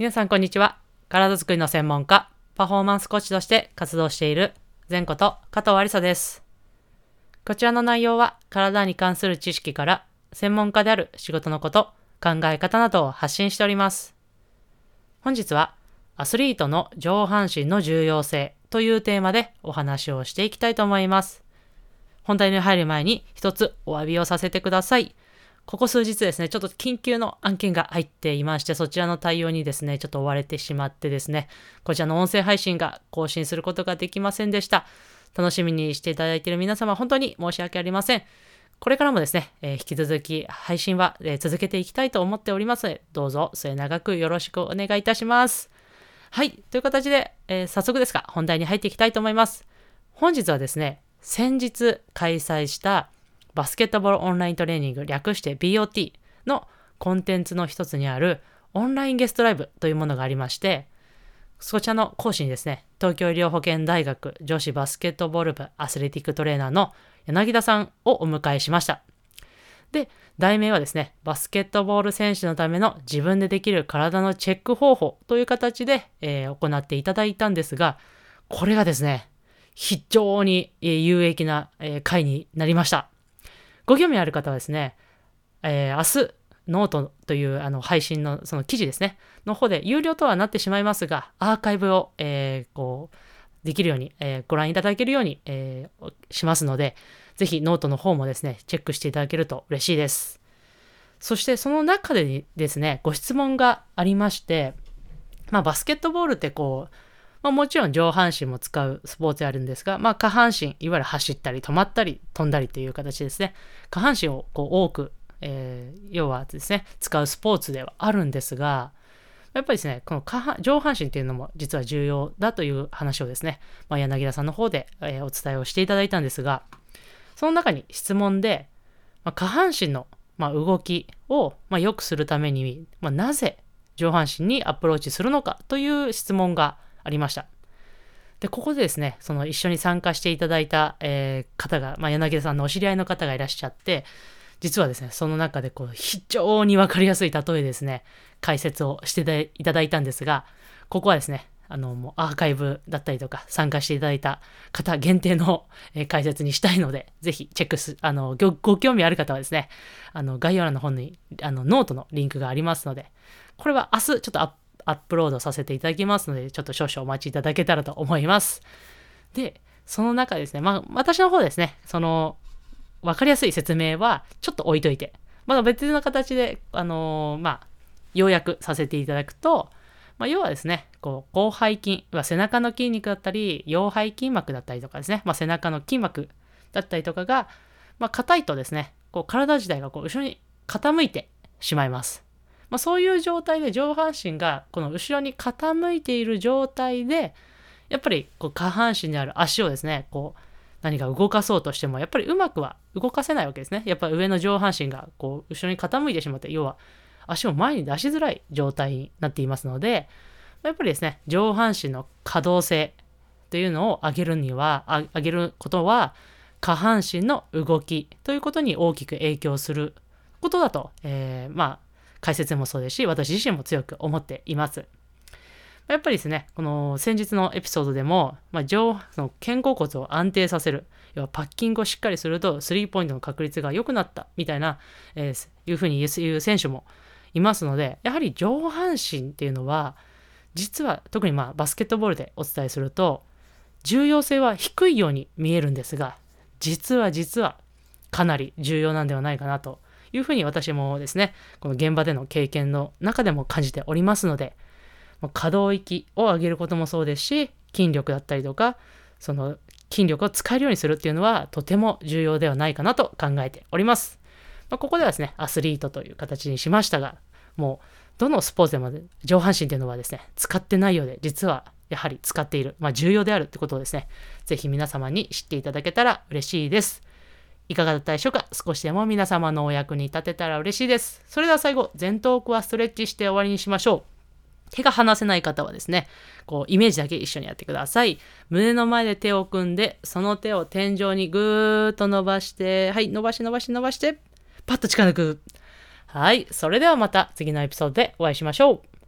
皆さんこんにちは。体づくりの専門家、パフォーマンスコーチとして活動している前こと加藤ありさです。こちらの内容は体に関する知識から専門家である仕事のこと、考え方などを発信しております。本日はアスリートの上半身の重要性というテーマでお話をしていきたいと思います。本題に入る前に一つお詫びをさせてください。ここ数日ですね、ちょっと緊急の案件が入っていまして、そちらの対応にですね、ちょっと追われてしまってですね、こちらの音声配信が更新することができませんでした。楽しみにしていただいている皆様、本当に申し訳ありません。これからもですね、えー引き続き配信は、えー続けていきたいと思っておりますので、どうぞ末永くよろしくお願いいたします。はい、という形で、えー早速ですが、本題に入っていきたいと思います。本日はですね、先日開催したバスケットボールオンライントレーニング、略して BOT のコンテンツの一つにあるオンラインゲストライブというものがありまして、そちらの講師にですね、東京医療保険大学女子バスケットボール部アスレティックトレーナーの柳田さんをお迎えしました。で、題名はですね、バスケットボール選手のための自分でできる体のチェック方法という形で、えー行っていただいたんですが、これがですね、非常に有益な、回になりました。ご興味ある方はですね、えー明日、ノートというあの配信のその記事ですね、の方で有料とはなってしまいますが、アーカイブを、えーこう、できるように、えーご覧いただけるように、えーしますので、ぜひノートの方もですね、チェックしていただけると嬉しいです。そしてその中でですね、ご質問がありまして、まあバスケットボールってこう、まあ、もちろん上半身も使うスポーツであるんですが、まあ、下半身、いわゆる走ったり止まったり飛んだりという形ですね。下半身をこう多く、えー要はですね、使うスポーツではあるんですが、やっぱりですね、この下半上半身っていうのも実は重要だという話をですね、まあ、柳田さんの方で、えーお伝えをしていただいたんですが、その中に質問で、まあ、下半身の、まあ、動きを、まあ、良くするために、ま、なぜ上半身にアプローチするのかという質問がありました。で、ここでですね、その一緒に参加していただいた、えー方が、まあ、柳田さんのお知り合いの方がいらっしゃって、実はですね、その中でこう非常にわかりやすい例えですね、解説をしていただいたんですが、ここはですね、あの、もうアーカイブだったりとか参加していただいた方限定の、え解説にしたいので、ぜひチェックす、あの、ごご興味ある方はですね、あの、概要欄の方に、あの、ノートのリンクがありますので、これは明日ちょっとアップアップロードさせていただきますので、ちょっと少々お待ちいただけたらと思います。で、その中ですね、まあ、私の方ですね、その、わかりやすい説明はちょっと置いといて、まだ別の形で、あのーまあ、要約させていただくと、まあ、要はですね、こう、広背筋、は背中の筋肉だったり、腰背筋膜だったりとかですね、まあ、背中の筋膜だったりとかが、まあ、硬いとですね、こう、体自体がこう、後ろに傾いてしまいます。まあ、そういう状態で上半身がこの後ろに傾いている状態で、やっぱりこう下半身にある足をですね、こう何か動かそうとしても、やっぱりうまくは動かせないわけですね。やっぱり上の上半身がこう後ろに傾いてしまって、要は足を前に出しづらい状態になっていますので、やっぱりですね、上半身の可動性というのを上げるには、上げることは、下半身の動きということに大きく影響することだと、えーまあ、解説もそうですし、私自身も強く思っています。やっぱりですね、この先日のエピソードでも、まあ、上その肩甲骨を安定させる、要はパッキングをしっかりすると、スリーポイントの確率が良くなったみたいな、えーいうふうに言う選手もいますので、やはり上半身っていうのは、実は特にまあバスケットボールでお伝えすると、重要性は低いように見えるんですが、実は実はかなり重要なんではないかなというふうに私もですね、この現場での経験の中でも感じておりますので、可動域を上げることもそうですし、筋力だったりとか、その筋力を使えるようにするっていうのはとても重要ではないかなと考えております。まあ、ここではですね、アスリートという形にしましたが、もうどのスポーツでも上半身っていうのはですね、使ってないようで、実はやはり使っている、まあ、重要であるってことをですね、ぜひ皆様に知っていただけたら嬉しいです。いかがだったでしょうか？少しでも皆様のお役に立てたら嬉しいです。それでは最後、前頭腔はストレッチして終わりにしましょう。手が離せない方はですね、こう、イメージだけ一緒にやってください。胸の前で手を組んで、その手を天井にぐーっと伸ばして、はい、伸ばし伸ばし伸ばして、パッと力抜く。はい、それではまた次のエピソードでお会いしましょう。